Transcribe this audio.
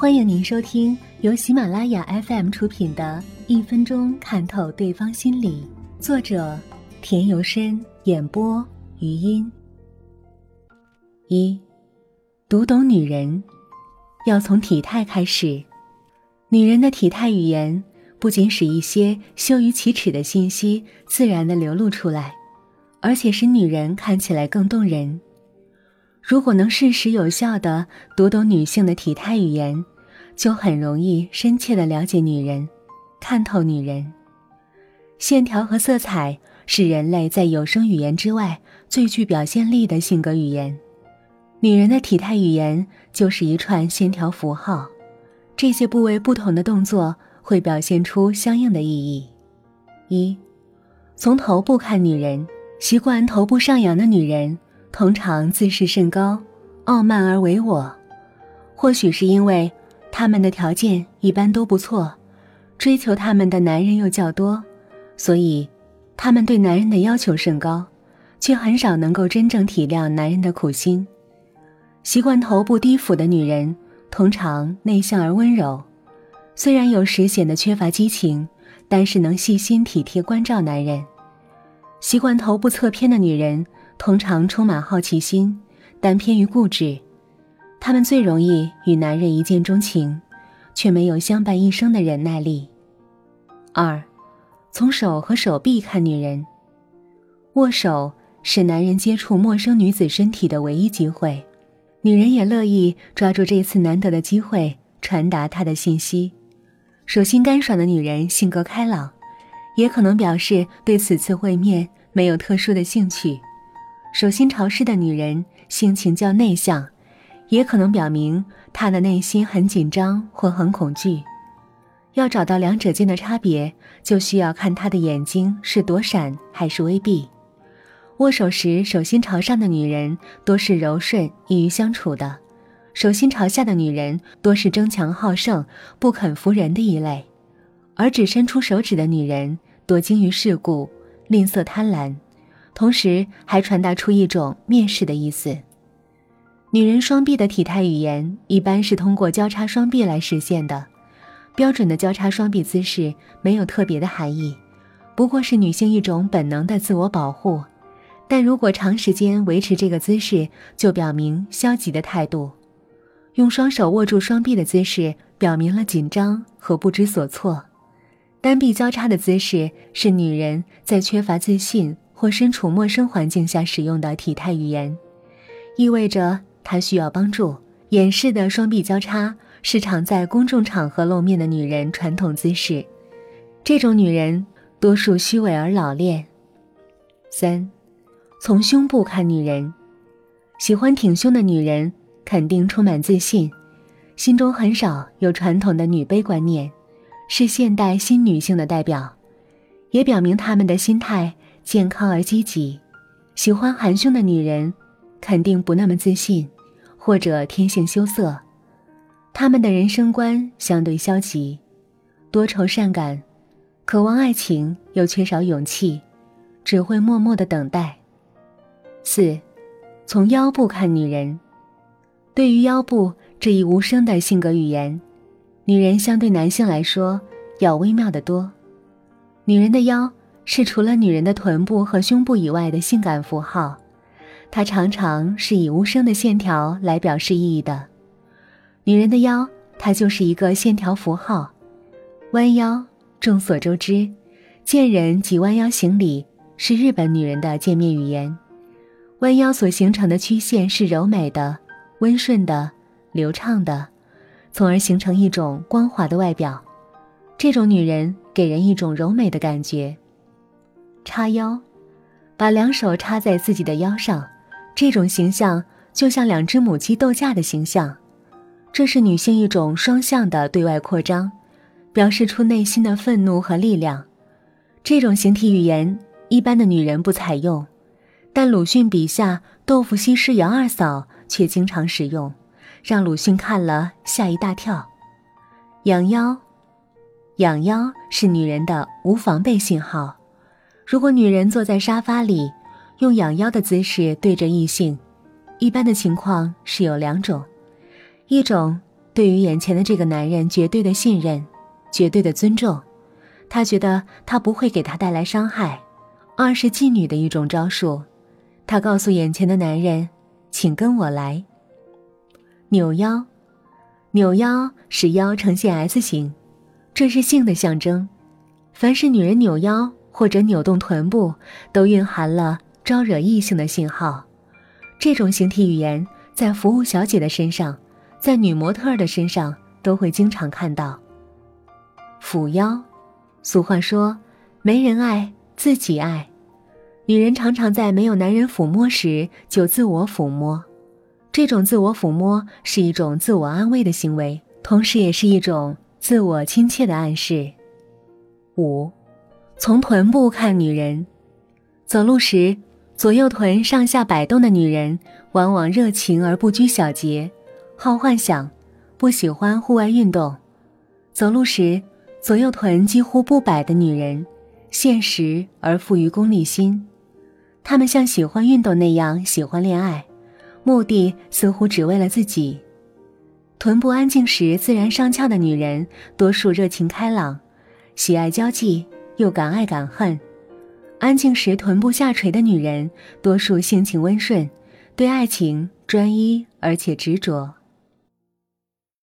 欢迎您收听由喜马拉雅 FM 出品的《一分钟看透对方心理》，作者田由深，演播余音。一，读懂女人，要从体态开始。女人的体态语言不仅使一些羞于启齿的信息自然的流露出来，而且使女人看起来更动人。如果能适时有效的读懂女性的体态语言，就很容易深切的了解女人，看透女人。线条和色彩是人类在有声语言之外最具表现力的性格语言。女人的体态语言就是一串线条符号。这些部位不同的动作会表现出相应的意义。一，从头部看女人，习惯头部上扬的女人通常自视甚高，傲慢而唯我。或许是因为他们的条件一般都不错，追求她们的男人又较多，所以他们对男人的要求甚高，却很少能够真正体谅男人的苦心。习惯头部低俯的女人。通常内向而温柔，虽然有时显得缺乏激情，但是能细心体贴关照男人。习惯头部侧偏的女人通常充满好奇心，但偏于固执。她们最容易与男人一见钟情，却没有相伴一生的忍耐力。二，从手和手臂看女人，握手是男人接触陌生女子身体的唯一机会。女人也乐意抓住这次难得的机会传达她的信息。手心干爽的女人性格开朗，也可能表示对此次会面没有特殊的兴趣。手心潮湿的女人性情较内向，也可能表明她的内心很紧张或很恐惧。要找到两者间的差别，就需要看她的眼睛是躲闪还是微闭。握手时，手心朝上的女人多是柔顺、易于相处的；手心朝下的女人多是争强好胜、不肯服人的一类；而只伸出手指的女人多精于世故、吝啬贪婪，同时还传达出一种蔑视的意思。女人双臂的体态语言一般是通过交叉双臂来实现的，标准的交叉双臂姿势没有特别的含义，不过是女性一种本能的自我保护。但如果长时间维持这个姿势，就表明消极的态度。用双手握住双臂的姿势，表明了紧张和不知所措。单臂交叉的姿势是女人在缺乏自信或身处陌生环境下使用的体态语言，意味着她需要帮助。掩饰的双臂交叉是常在公众场合露面的女人传统姿势。这种女人多数虚伪而老练。三。从胸部看女人，喜欢挺胸的女人肯定充满自信，心中很少有传统的女卑观念，是现代新女性的代表，也表明她们的心态健康而积极。喜欢含胸的女人，肯定不那么自信，或者天性羞涩，他们的人生观相对消极，多愁善感，渴望爱情又缺少勇气，只会默默的等待。四，从腰部看女人。对于腰部这一无声的性格语言，女人相对男性来说要微妙的多。女人的腰是除了女人的臀部和胸部以外的性感符号，它常常是以无声的线条来表示意义的。女人的腰，它就是一个线条符号。弯腰，众所周知，见人即弯腰行礼，是日本女人的见面语言。弯腰所形成的曲线是柔美的、温顺的、流畅的，从而形成一种光滑的外表。这种女人给人一种柔美的感觉。叉腰，把两手插在自己的腰上，这种形象就像两只母鸡斗架的形象。这是女性一种双向的对外扩张，表示出内心的愤怒和力量。这种形体语言，一般的女人不采用。但鲁迅笔下豆腐西施杨二嫂却经常使用，让鲁迅看了吓一大跳。仰腰，仰腰是女人的无防备信号。如果女人坐在沙发里，用仰腰的姿势对着异性，一般的情况是有两种：一种对于眼前的这个男人绝对的信任，绝对的尊重。他觉得他不会给他带来伤害。二是妓女的一种招数，她告诉眼前的男人：“请跟我来。”扭腰，扭腰使腰呈现 S 型，这是性的象征。凡是女人扭腰或者扭动臀部，都蕴含了招惹异性的信号。这种形体语言在服务小姐的身上，在女模特的身上都会经常看到。抚腰，俗话说：“没人爱自己爱。”女人常常在没有男人抚摸时就自我抚摸。这种自我抚摸是一种自我安慰的行为，同时也是一种自我亲切的暗示。五，从臀部看女人，走路时左右臀上下摆动的女人，往往热情而不拘小节，好幻想，不喜欢户外运动。走路时左右臀几乎不摆的女人，现实而富于功利心，她们像喜欢运动那样喜欢恋爱。目的似乎只为了自己。臀部安静时自然上翘的女人，多数热情开朗，喜爱交际，又敢爱敢恨；安静时臀部下垂的女人，多数性情温顺，对爱情专一而且执着。